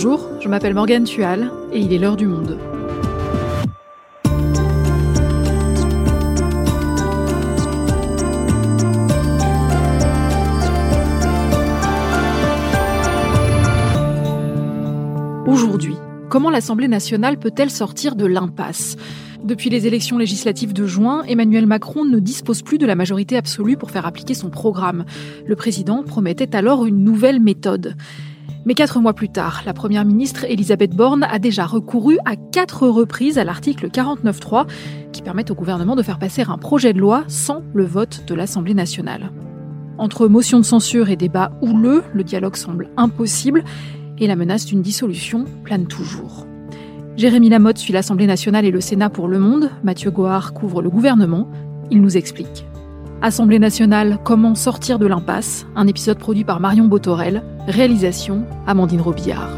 Bonjour, je m'appelle Morgane Tual et il est l'heure du monde. Aujourd'hui, comment l'Assemblée nationale peut-elle sortir de l'impasse? Depuis les élections législatives de juin, Emmanuel Macron ne dispose plus de la majorité absolue pour faire appliquer son programme. Le président promettait alors une nouvelle méthode. Mais quatre mois plus tard, la première ministre Elisabeth Borne a déjà recouru à quatre reprises à l'article 49.3 qui permet au gouvernement de faire passer un projet de loi sans le vote de l'Assemblée nationale. Entre motion de censure et débat houleux, le dialogue semble impossible et la menace d'une dissolution plane toujours. Jérémy Lamotte suit l'Assemblée nationale et le Sénat pour Le Monde. Mathieu Goard couvre le gouvernement. Il nous explique. Assemblée nationale, comment sortir de l'impasse? Un épisode produit par Marion Botorel. Réalisation Amandine Robillard.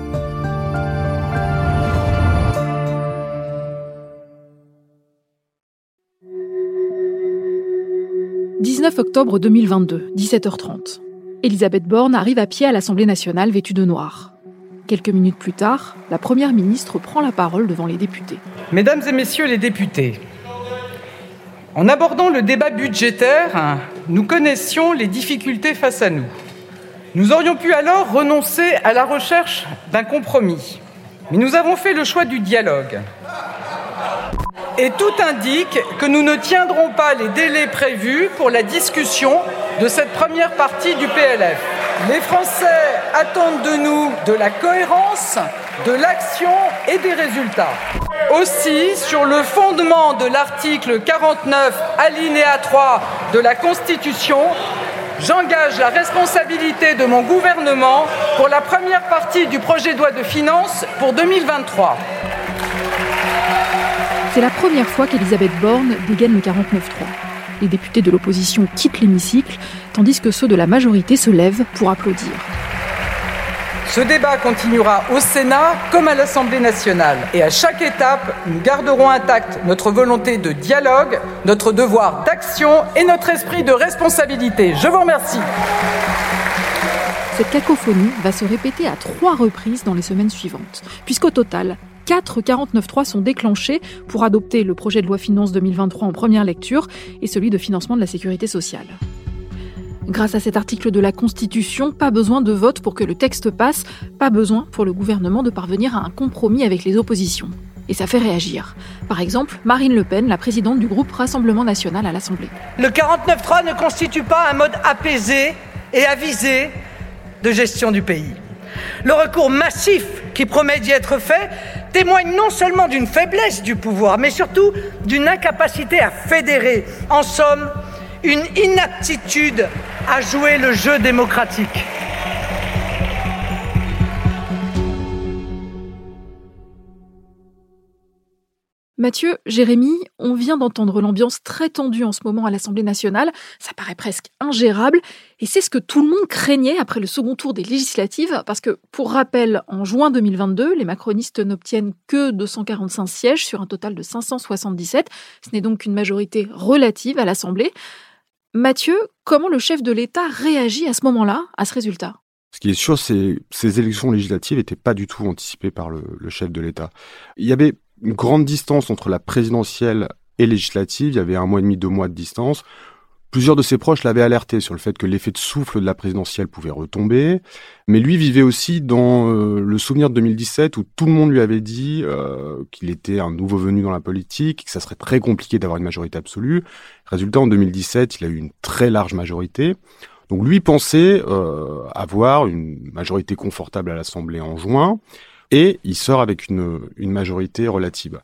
« 19 octobre 2022, 17h30. Elisabeth Borne arrive à pied à l'Assemblée nationale vêtue de noir. Quelques minutes plus tard, la Première ministre prend la parole devant les députés. Mesdames et messieurs les députés, en abordant le débat budgétaire, nous connaissions les difficultés face à nous. Nous aurions pu alors renoncer à la recherche d'un compromis. Mais nous avons fait le choix du dialogue. Et tout indique que nous ne tiendrons pas les délais prévus pour la discussion de cette première partie du PLF. Les Français attendent de nous de la cohérence, de l'action et des résultats. Aussi, sur le fondement de l'article 49, alinéa 3 de la Constitution, j'engage la responsabilité de mon gouvernement pour la première partie du projet de loi de finances pour 2023. C'est la première fois qu'Elisabeth Borne dégaine le 49-3. Les députés de l'opposition quittent l'hémicycle, tandis que ceux de la majorité se lèvent pour applaudir. Ce débat continuera au Sénat comme à l'Assemblée nationale. Et à chaque étape, nous garderons intacte notre volonté de dialogue, notre devoir d'action et notre esprit de responsabilité. Je vous remercie. Cette cacophonie va se répéter à trois reprises dans les semaines suivantes, puisqu'au total, 4 49.3 sont déclenchés pour adopter le projet de loi finance 2023 en première lecture et celui de financement de la sécurité sociale. Grâce à cet article de la Constitution, pas besoin de vote pour que le texte passe, pas besoin pour le gouvernement de parvenir à un compromis avec les oppositions. Et ça fait réagir. Par exemple, Marine Le Pen, la présidente du groupe Rassemblement national à l'Assemblée. Le 49.3 ne constitue pas un mode apaisé et avisé de gestion du pays. Le recours massif qui promet d'y être fait témoigne non seulement d'une faiblesse du pouvoir, mais surtout d'une incapacité à fédérer. En somme, une inaptitude à jouer le jeu démocratique. Mathieu, Jérémy, on vient d'entendre l'ambiance très tendue en ce moment à l'Assemblée nationale, ça paraît presque ingérable, et c'est ce que tout le monde craignait après le second tour des législatives, parce que, pour rappel, en juin 2022, les macronistes n'obtiennent que 245 sièges sur un total de 577, ce n'est donc qu'une majorité relative à l'Assemblée. Mathieu, comment le chef de l'État réagit à ce moment-là, à ce résultat? Ce qui est sûr, c'est ces élections législatives n'étaient pas du tout anticipées par le, le chef de l'État. Il y avait une grande distance entre la présidentielle et législative, il y avait un mois et demi, deux mois de distance. Plusieurs de ses proches l'avaient alerté sur le fait que l'effet de souffle de la présidentielle pouvait retomber, mais lui vivait aussi dans euh, le souvenir de 2017 où tout le monde lui avait dit euh, qu'il était un nouveau venu dans la politique, que ça serait très compliqué d'avoir une majorité absolue. Résultat, en 2017, il a eu une très large majorité. Donc lui pensait euh, avoir une majorité confortable à l'Assemblée en juin, et il sort avec une, une majorité relative.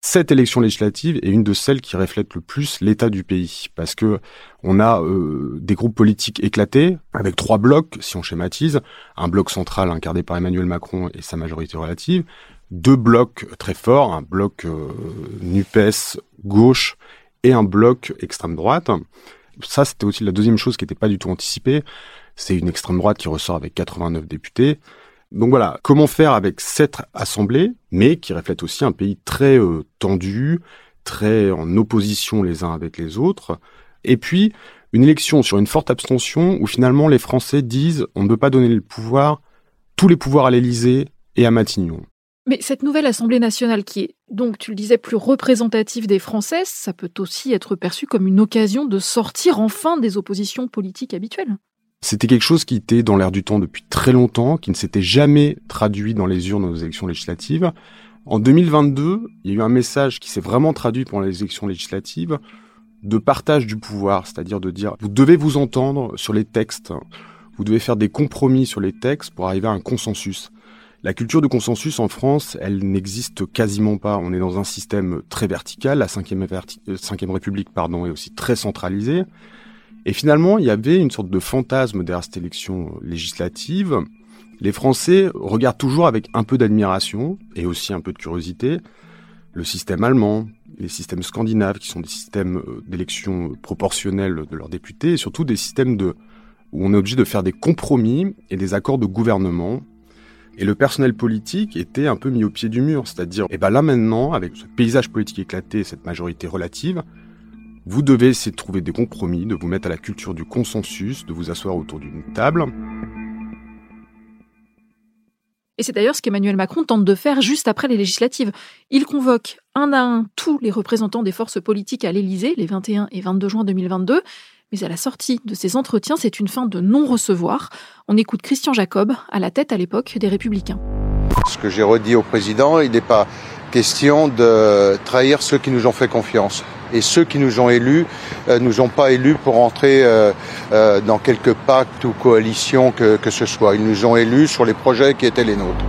Cette élection législative est une de celles qui reflète le plus l'état du pays, parce que on a euh, des groupes politiques éclatés, avec trois blocs, si on schématise, un bloc central incarné par Emmanuel Macron et sa majorité relative, deux blocs très forts, un bloc euh, NUPES gauche et un bloc extrême droite. Ça, c'était aussi la deuxième chose qui n'était pas du tout anticipée. C'est une extrême droite qui ressort avec 89 députés. Donc voilà, comment faire avec cette assemblée, mais qui reflète aussi un pays très euh, tendu, très en opposition les uns avec les autres, et puis une élection sur une forte abstention où finalement les Français disent on ne peut pas donner le pouvoir, tous les pouvoirs à l'Élysée et à Matignon. Mais cette nouvelle Assemblée nationale qui est donc, tu le disais, plus représentative des Français, ça peut aussi être perçu comme une occasion de sortir enfin des oppositions politiques habituelles. C'était quelque chose qui était dans l'air du temps depuis très longtemps, qui ne s'était jamais traduit dans les urnes aux élections législatives. En 2022, il y a eu un message qui s'est vraiment traduit pendant les élections législatives de partage du pouvoir, c'est-à-dire de dire vous devez vous entendre sur les textes, vous devez faire des compromis sur les textes pour arriver à un consensus. La culture de consensus en France, elle n'existe quasiment pas. On est dans un système très vertical, la cinquième, euh, République pardon, est aussi très centralisée. Et finalement, il y avait une sorte de fantasme derrière cette élection législative. Les Français regardent toujours avec un peu d'admiration et aussi un peu de curiosité le système allemand, les systèmes scandinaves, qui sont des systèmes euh, d'élection proportionnelle de leurs députés, et surtout des systèmes de, où on est obligé de faire des compromis et des accords de gouvernement. Et le personnel politique était un peu mis au pied du mur, c'est-à-dire, eh ben là maintenant, avec ce paysage politique éclaté, cette majorité relative, vous devez essayer de trouver des compromis, de vous mettre à la culture du consensus, de vous asseoir autour d'une table. Et c'est d'ailleurs ce qu'Emmanuel Macron tente de faire juste après les législatives. Il convoque un à un tous les représentants des forces politiques à l'Élysée les 21 et 22 juin 2022. Mais à la sortie de ces entretiens, c'est une fin de non-recevoir. On écoute Christian Jacob, à la tête à l'époque des Républicains. Ce que j'ai redit au président, il n'est pas question de trahir ceux qui nous ont fait confiance. Et ceux qui nous ont élus euh, nous ont pas élus pour entrer euh, euh, dans quelque pacte ou coalition que, que ce soit. Ils nous ont élus sur les projets qui étaient les nôtres.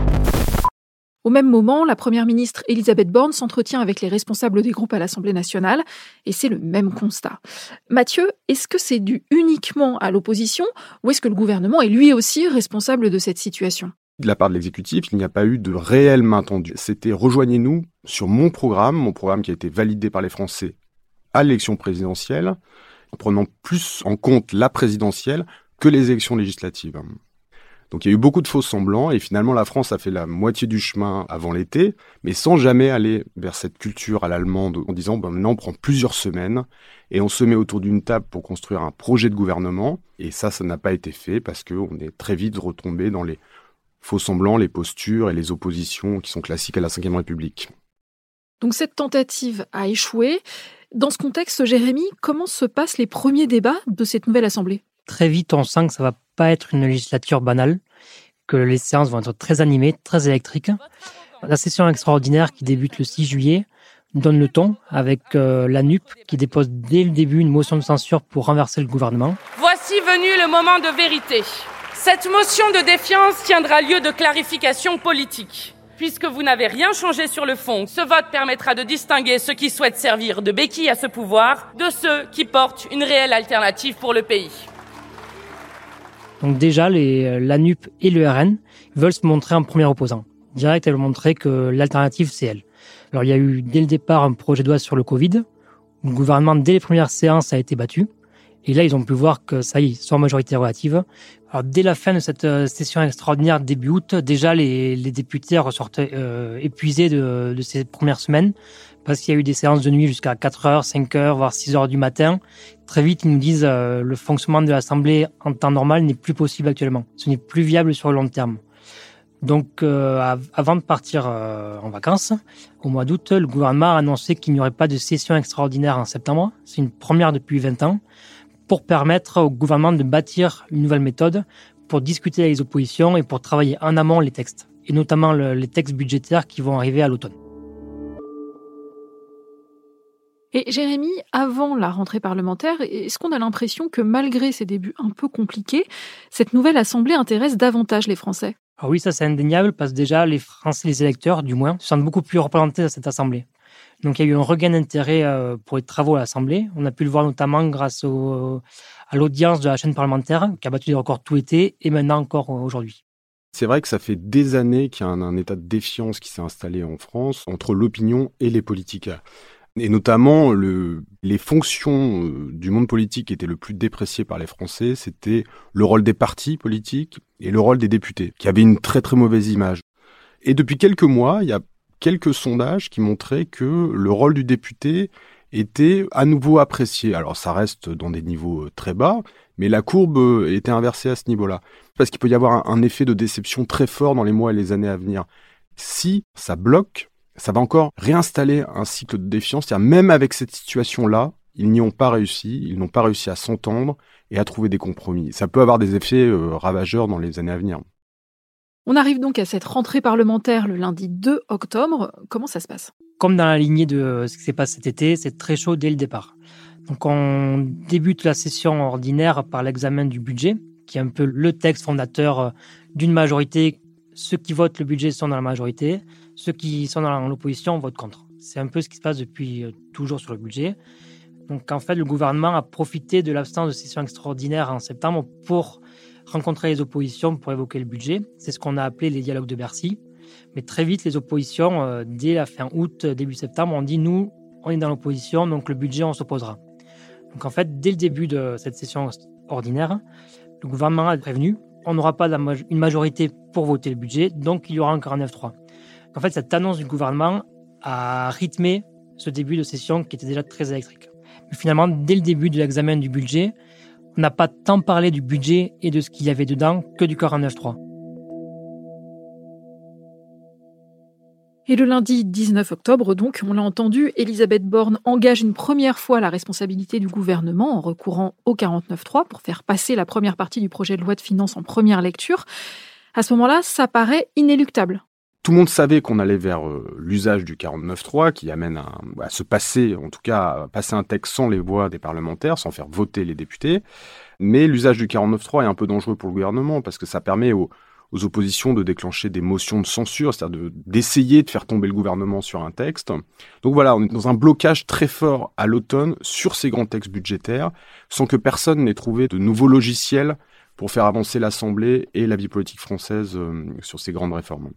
Au même moment, la Première ministre Elisabeth Borne s'entretient avec les responsables des groupes à l'Assemblée nationale, et c'est le même constat. Mathieu, est-ce que c'est dû uniquement à l'opposition, ou est-ce que le gouvernement est lui aussi responsable de cette situation? De la part de l'exécutif, il n'y a pas eu de réelle main tendue. C'était rejoignez-nous sur mon programme, mon programme qui a été validé par les Français à l'élection présidentielle, en prenant plus en compte la présidentielle que les élections législatives. Donc il y a eu beaucoup de faux semblants et finalement la France a fait la moitié du chemin avant l'été, mais sans jamais aller vers cette culture à l'allemande en disant ben, maintenant on prend plusieurs semaines et on se met autour d'une table pour construire un projet de gouvernement. Et ça, ça n'a pas été fait parce qu'on est très vite retombé dans les faux semblants, les postures et les oppositions qui sont classiques à la Ve République. Donc cette tentative a échoué. Dans ce contexte, Jérémy, comment se passent les premiers débats de cette nouvelle Assemblée? Très vite, on sent que ça va pas être une législature banale, que les séances vont être très animées, très électriques. La session extraordinaire qui débute le 6 juillet donne le ton avec euh, la NUP qui dépose dès le début une motion de censure pour renverser le gouvernement. Voici venu le moment de vérité. Cette motion de défiance tiendra lieu de clarification politique. Puisque vous n'avez rien changé sur le fond, ce vote permettra de distinguer ceux qui souhaitent servir de béquille à ce pouvoir de ceux qui portent une réelle alternative pour le pays. Donc déjà, les, euh, l'ANUP et le veulent se montrer un premier opposant. Direct, elles veulent montrer que l'alternative, c'est elle. Alors il y a eu dès le départ un projet de loi sur le Covid. Le gouvernement, dès les premières séances, a été battu. Et là, ils ont pu voir que ça y est, sans majorité relative. Alors, dès la fin de cette euh, session extraordinaire début août, déjà les, les députés ressortaient euh, épuisés de, de, ces premières semaines parce qu'il y a eu des séances de nuit jusqu'à 4 heures, 5 heures, voire 6 heures du matin. Très vite, ils nous disent euh, le fonctionnement de l'Assemblée en temps normal n'est plus possible actuellement. Ce n'est plus viable sur le long terme. Donc, euh, avant de partir en vacances, au mois d'août, le gouvernement a annoncé qu'il n'y aurait pas de session extraordinaire en septembre. C'est une première depuis 20 ans pour permettre au gouvernement de bâtir une nouvelle méthode pour discuter avec les oppositions et pour travailler en amont les textes, et notamment les textes budgétaires qui vont arriver à l'automne. Et Jérémy, avant la rentrée parlementaire, est-ce qu'on a l'impression que malgré ces débuts un peu compliqués, cette nouvelle Assemblée intéresse davantage les Français? Ah oui, ça c'est indéniable parce que déjà les Français, les électeurs du moins, se sentent beaucoup plus représentés dans cette Assemblée. Donc il y a eu un regain d'intérêt euh, pour les travaux à l'Assemblée. On a pu le voir notamment grâce à l'audience de la chaîne parlementaire qui a battu des records tout l'été et maintenant encore aujourd'hui. C'est vrai que ça fait des années qu'il y a un, état de défiance qui s'est installé en France entre l'opinion et les politiques. Et notamment, le, les fonctions euh, du monde politique qui étaient le plus dépréciées par les Français, c'était le rôle des partis politiques et le rôle des députés, qui avaient une très très mauvaise image. Et depuis quelques mois, il y a quelques sondages qui montraient que le rôle du député était à nouveau apprécié. Alors ça reste dans des niveaux euh, très bas, Mais la courbe euh, était inversée à ce niveau-là. Parce qu'il peut y avoir un, effet de déception très fort dans les mois et les années à venir. Si ça bloque, ça va encore réinstaller un cycle de défiance. Même avec cette situation-là, ils n'y ont pas réussi, ils n'ont pas réussi à s'entendre et à trouver des compromis. Ça peut avoir des effets euh, ravageurs dans les années à venir. On arrive donc à cette rentrée parlementaire le lundi 2 octobre. Comment ça se passe? Comme dans la lignée de ce qui s'est passé cet été, c'est très chaud dès le départ. Donc on débute la session ordinaire par l'examen du budget, qui est un peu le texte fondateur euh, d'une majorité. Ceux qui votent le budget sont dans la majorité, ceux qui sont dans l'opposition votent contre. C'est un peu ce qui se passe depuis euh, toujours sur le budget. Donc en fait, le gouvernement a profité de l'absence de session extraordinaire en septembre pour rencontrer les oppositions pour évoquer le budget. C'est ce qu'on a appelé les dialogues de Bercy. Mais très vite, les oppositions, euh, dès la fin août, début septembre, ont dit nous, on est dans l'opposition, donc le budget, on s'opposera. Donc en fait, dès le début de cette session ordinaire, le gouvernement a prévenu on n'aura pas une majorité pour voter le budget, donc il y aura un 49-3. En fait, cette annonce du gouvernement a rythmé ce début de session qui était déjà très électrique. Mais finalement, dès le début de l'examen du budget, on n'a pas tant parlé du budget et de ce qu'il y avait dedans que du 49.3. Et le lundi 19 octobre, donc, on l'a entendu, Elisabeth Borne engage une première fois la responsabilité du gouvernement en recourant au 49.3 pour faire passer la première partie du projet de loi de finances en première lecture. À ce moment-là, ça paraît inéluctable. Tout le monde savait qu'on allait vers euh, l'usage du 49.3 qui amène à, se passer, en tout cas, à passer un texte sans les voix des parlementaires, sans faire voter les députés. Mais l'usage du 49.3 est un peu dangereux pour le gouvernement parce que ça permet aux, aux oppositions de déclencher des motions de censure, c'est-à-dire d'essayer de, faire tomber le gouvernement sur un texte. Donc voilà, on est dans un blocage très fort à l'automne sur ces grands textes budgétaires, sans que personne n'ait trouvé de nouveaux logiciels pour faire avancer l'Assemblée et la vie politique française euh, sur ces grandes réformes.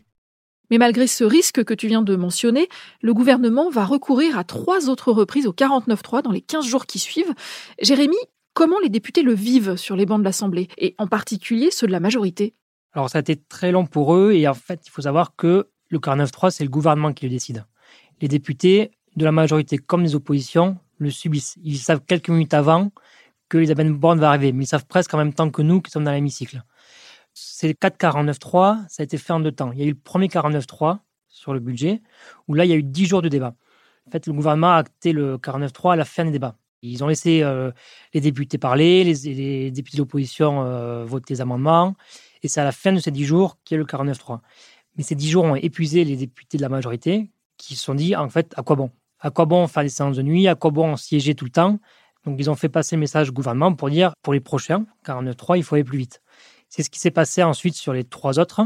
Mais malgré ce risque que tu viens de mentionner, le gouvernement va recourir à trois autres reprises au 49-3 dans les 15 jours qui suivent. Jérémy, comment les députés le vivent sur les bancs de l'Assemblée, et en particulier ceux de la majorité? Alors ça a été très long pour eux, et en fait, il faut savoir que le 49-3, c'est le gouvernement qui le décide. Les députés de la majorité comme des oppositions le subissent. Ils savent quelques minutes avant que Elisabeth Borne va arriver, mais ils savent presque en même temps que nous qui sommes dans l'hémicycle. Ces 4 49.3, ça a été fait en deux temps. Il y a eu le premier 49.3 sur le budget, où là, il y a eu 10 jours de débat. En fait, le gouvernement a acté le 49.3 à la fin des débats. Ils ont laissé euh, les députés parler, les, députés de l'opposition euh, voter les amendements, et c'est à la fin de ces 10 jours qu'il y a le 49.3. Mais ces 10 jours ont épuisé les députés de la majorité, qui se sont dit, en fait, à quoi bon? À quoi bon faire des séances de nuit? À quoi bon siéger tout le temps? Donc, ils ont fait passer le message au gouvernement pour dire, pour les prochains 49.3, il faut aller plus vite. C'est ce qui s'est passé ensuite sur les trois autres,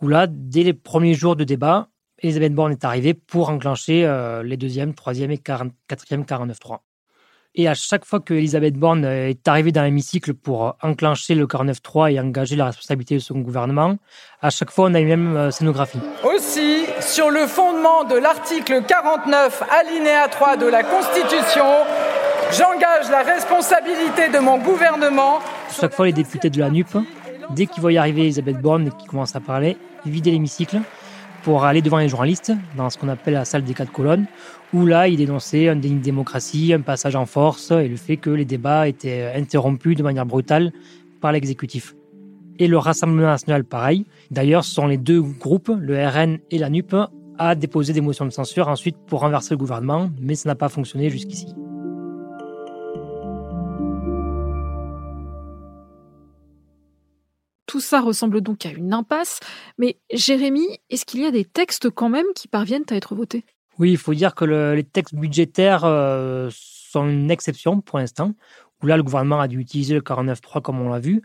où là, dès les premiers jours de débat, Elisabeth Borne est arrivée pour enclencher euh, les deuxième, troisième et quatrième 49-3. Et à chaque fois que Elisabeth Borne est arrivée dans l'hémicycle pour euh, enclencher le 49-3 et engager la responsabilité de son gouvernement, à chaque fois on a eu même euh, scénographie. Aussi, sur le fondement de l'article 49 alinéa 3 de la Constitution, j'engage la responsabilité de mon gouvernement. Chaque fois les députés de la NUP Dès qu'ils voient y arriver Elisabeth Borne et qu'ils commencent à parler, ils vidaient l'hémicycle pour aller devant les journalistes dans ce qu'on appelle la salle des quatre colonnes, où là, ils dénonçaient un déni de démocratie, un passage en force et le fait que les débats étaient interrompus de manière brutale par l'exécutif. Et le Rassemblement national, pareil. D'ailleurs, ce sont les deux groupes, le RN et la NUP, à déposer des motions de censure ensuite pour renverser le gouvernement, mais ça n'a pas fonctionné jusqu'ici. Ça ressemble donc à une impasse. Mais Jérémy, est-ce qu'il y a des textes quand même qui parviennent à être votés? Oui, il faut dire que les textes budgétaires euh, sont une exception pour l'instant, où là le gouvernement a dû utiliser le 49.3 comme on l'a vu.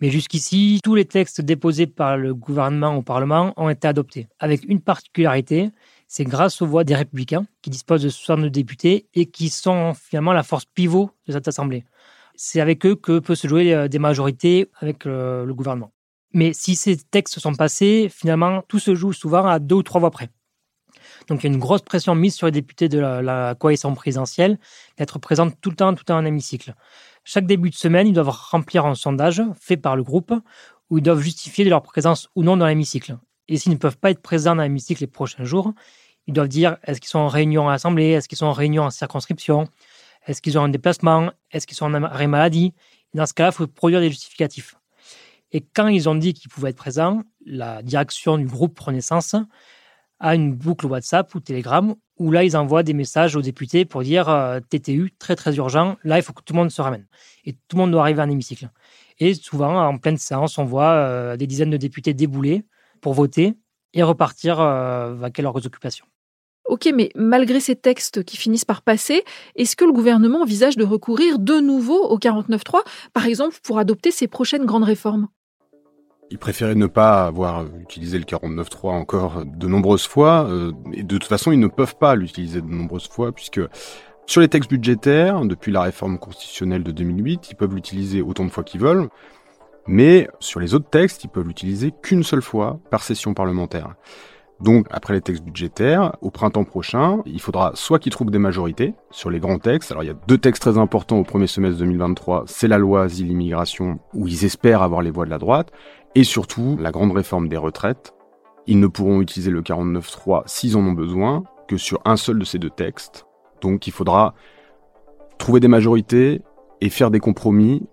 Mais jusqu'ici, tous les textes déposés par le gouvernement au Parlement ont été adoptés, avec une particularité, c'est grâce aux voix des républicains qui disposent de 62 députés et qui sont finalement la force pivot de cette Assemblée c'est avec eux que peut se jouer euh, des majorités avec euh, le, gouvernement. Mais si ces textes sont passés, finalement, tout se joue souvent à deux ou trois voix près. Donc il y a une grosse pression mise sur les députés de la, coalition présidentielle d'être présents tout le temps, tout le temps en hémicycle. Chaque début de semaine, ils doivent remplir un sondage fait par le groupe où ils doivent justifier de leur présence ou non dans l'hémicycle. Et s'ils ne peuvent pas être présents dans l'hémicycle les prochains jours, ils doivent dire est-ce qu'ils sont en réunion à l'Assemblée, est-ce qu'ils sont en réunion en circonscription, est-ce qu'ils ont un déplacement? Est-ce qu'ils sont en arrêt maladie? Dans ce cas-là, il faut produire des justificatifs. Et quand ils ont dit qu'ils pouvaient être présents, la direction du groupe Renaissance a une boucle WhatsApp ou Telegram où là, ils envoient des messages aux députés pour dire euh, TTU, très très urgent, là, il faut que tout le monde se ramène. Et tout le monde doit arriver un hémicycle. Et souvent, en pleine séance, on voit euh, des dizaines de députés débouler pour voter et repartir euh, avec leurs occupations. Ok, mais malgré ces textes qui finissent par passer, est-ce que le gouvernement envisage de recourir de nouveau au 49.3, par exemple pour adopter ses prochaines grandes réformes? Il préférait ne pas avoir utilisé le 49.3 encore de nombreuses fois, euh, et de toute façon, ils ne peuvent pas l'utiliser de nombreuses fois, puisque sur les textes budgétaires, depuis la réforme constitutionnelle de 2008, ils peuvent l'utiliser autant de fois qu'ils veulent, mais sur les autres textes, ils peuvent l'utiliser qu'une seule fois par session parlementaire. Donc, après les textes budgétaires, au printemps prochain, il faudra soit qu'ils trouvent des majorités sur les grands textes. Alors, il y a deux textes très importants au premier semestre 2023. C'est la loi Asile-Immigration, où ils espèrent avoir les voix de la droite et surtout la grande réforme des retraites. Ils ne pourront utiliser le 49.3 s'ils en ont besoin que sur un seul de ces deux textes. Donc il faudra trouver des majorités et faire des compromis.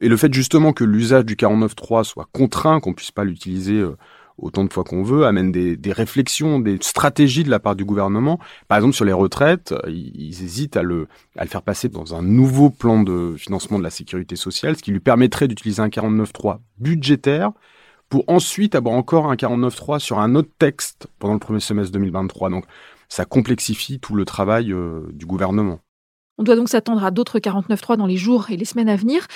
Et le fait justement que l'usage du 49.3 soit contraint, qu'on puisse pas l'utiliser euh, autant de fois qu'on veut, amène des, réflexions, des stratégies de la part du gouvernement. Par exemple, sur les retraites, ils, hésitent à le, faire passer dans un nouveau plan de financement de la sécurité sociale, ce qui lui permettrait d'utiliser un 49.3 budgétaire pour ensuite avoir encore un 49.3 sur un autre texte pendant le premier semestre 2023. Donc, ça complexifie tout le travail euh, du gouvernement. On doit donc s'attendre à d'autres 49.3 dans les jours et les semaines à venir.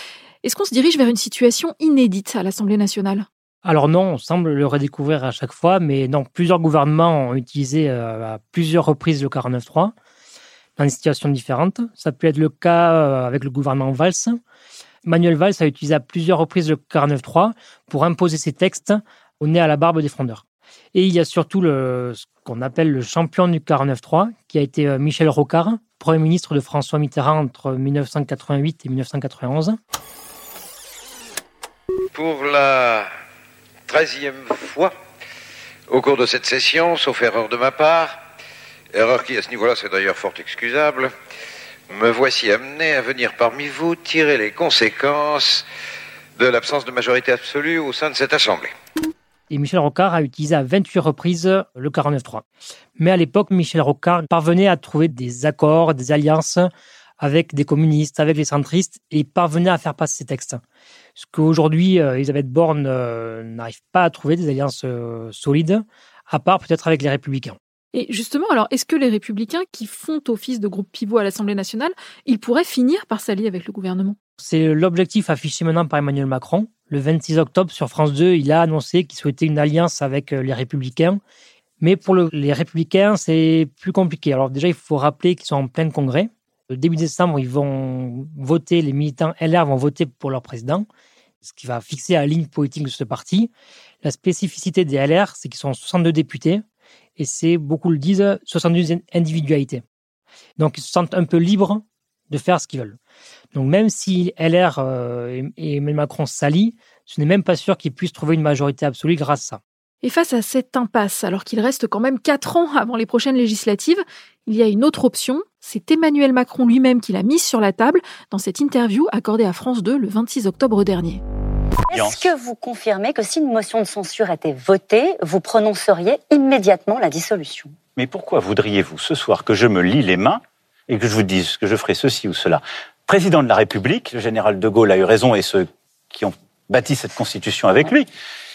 Est-ce qu'on se dirige vers une situation inédite à l'Assemblée nationale? Alors non, on semble le redécouvrir à chaque fois, mais non, plusieurs gouvernements ont utilisé euh, à plusieurs reprises le 49.3 dans des situations différentes. Ça peut être le cas euh, avec le gouvernement Valls. Manuel Valls a utilisé à plusieurs reprises le 49.3 pour imposer ses textes au nez à la barbe des frondeurs. Et il y a surtout ce qu'on appelle le champion du 49.3, qui a été euh, Michel Rocard, Premier ministre de François Mitterrand entre 1988 et 1991. Pour la treizième fois au cours de cette session, sauf erreur de ma part, erreur qui à ce niveau-là c'est d'ailleurs fort excusable, me voici amené à venir parmi vous tirer les conséquences de l'absence de majorité absolue au sein de cette Assemblée. Et Michel Rocard a utilisé à 28 reprises le 49.3. Mais à l'époque, Michel Rocard parvenait à trouver des accords, des alliances avec des communistes, avec les centristes, et parvenait à faire passer ces textes. Ce qu'aujourd'hui, euh, Elisabeth Borne euh, n'arrive pas à trouver des alliances euh, solides, à part peut-être avec les républicains. Et justement, alors, est-ce que les républicains qui font office de groupe pivot à l'Assemblée nationale, ils pourraient finir par s'allier avec le gouvernement? C'est l'objectif affiché maintenant par Emmanuel Macron. Le 26 octobre, sur France 2, il a annoncé qu'il souhaitait une alliance avec les républicains. Mais pour les républicains, c'est plus compliqué. Alors déjà, il faut rappeler qu'ils sont en plein congrès. Début décembre, ils vont voter, les militants LR vont voter pour leur président, ce qui va fixer la ligne politique de ce parti. La spécificité des LR, c'est qu'ils sont 62 députés et c'est, beaucoup le disent, 72 individualités. Donc ils se sentent un peu libres de faire ce qu'ils veulent. Donc même si LR euh, et Macron s'allient, ce n'est même pas sûr qu'ils puissent trouver une majorité absolue grâce à ça. Et face à cette impasse, alors qu'il reste quand même quatre ans avant les prochaines législatives, il y a une autre option. C'est Emmanuel Macron lui-même qui l'a mise sur la table dans cette interview accordée à France 2 le 26 octobre dernier. Est-ce que vous confirmez que si une motion de censure était votée, vous prononceriez immédiatement la dissolution? Mais pourquoi voudriez-vous ce soir que je me lie les mains et que je vous dise que je ferai ceci ou cela? Président de la République, le général de Gaulle a eu raison et ceux qui ont bâti cette constitution avec lui,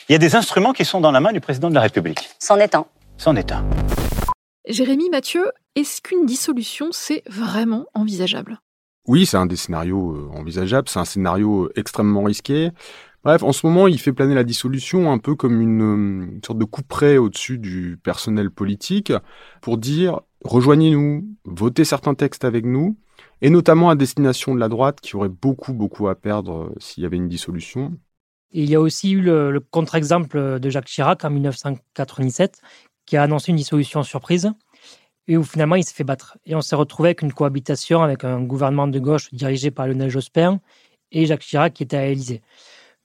il y a des instruments qui sont dans la main du président de la République. C'en est un. C'en est un. Jérémy Mathieu, est-ce qu'une dissolution, c'est vraiment envisageable? Oui, c'est un des scénarios euh, envisageables. C'est un scénario euh, extrêmement risqué. Bref, en ce moment, il fait planer la dissolution un peu comme une, une sorte de coup près au-dessus du personnel politique pour dire rejoignez-nous, votez certains textes avec nous, et notamment à destination de la droite qui aurait beaucoup, beaucoup à perdre euh, s'il y avait une dissolution il y a aussi eu le, contre-exemple de Jacques Chirac en 1997, qui a annoncé une dissolution surprise et où finalement il s'est fait battre. Et on s'est retrouvé avec une cohabitation avec un gouvernement de gauche dirigé par Lionel Jospin et Jacques Chirac qui était à l'Élysée.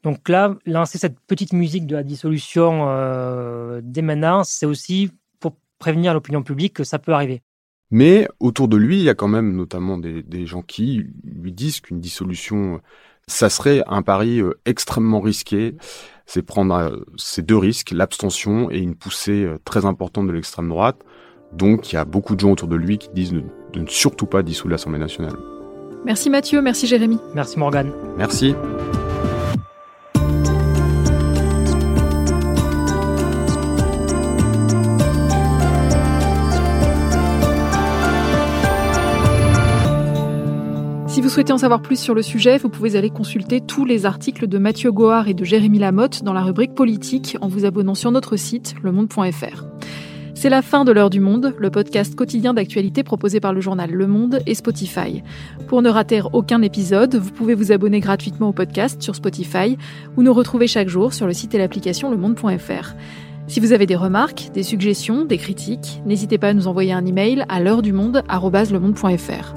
Donc là, lancer cette petite musique de la dissolution euh, dès maintenant, c'est aussi pour prévenir l'opinion publique que ça peut arriver. Mais autour de lui, il y a quand même notamment des gens qui lui disent qu'une dissolution, ça serait un pari euh, extrêmement risqué. C'est prendre euh, ces deux risques, l'abstention et une poussée euh, très importante de l'extrême droite. Donc il y a beaucoup de gens autour de lui qui disent de, de ne surtout pas dissoudre l'Assemblée nationale. Merci Mathieu, merci Jérémy. Merci Morgane. Merci. Si vous souhaitez en savoir plus sur le sujet, vous pouvez aller consulter tous les articles de Mathieu Goard et de Jérémy Lamotte dans la rubrique politique en vous abonnant sur notre site lemonde.fr. C'est la fin de l'heure du monde, le podcast quotidien d'actualité proposé par le journal Le Monde et Spotify. Pour ne rater aucun épisode, vous pouvez vous abonner gratuitement au podcast sur Spotify ou nous retrouver chaque jour sur le site et l'application lemonde.fr. Si vous avez des remarques, des suggestions, des critiques, n'hésitez pas à nous envoyer un email à l'heure du monde @lemonde.fr.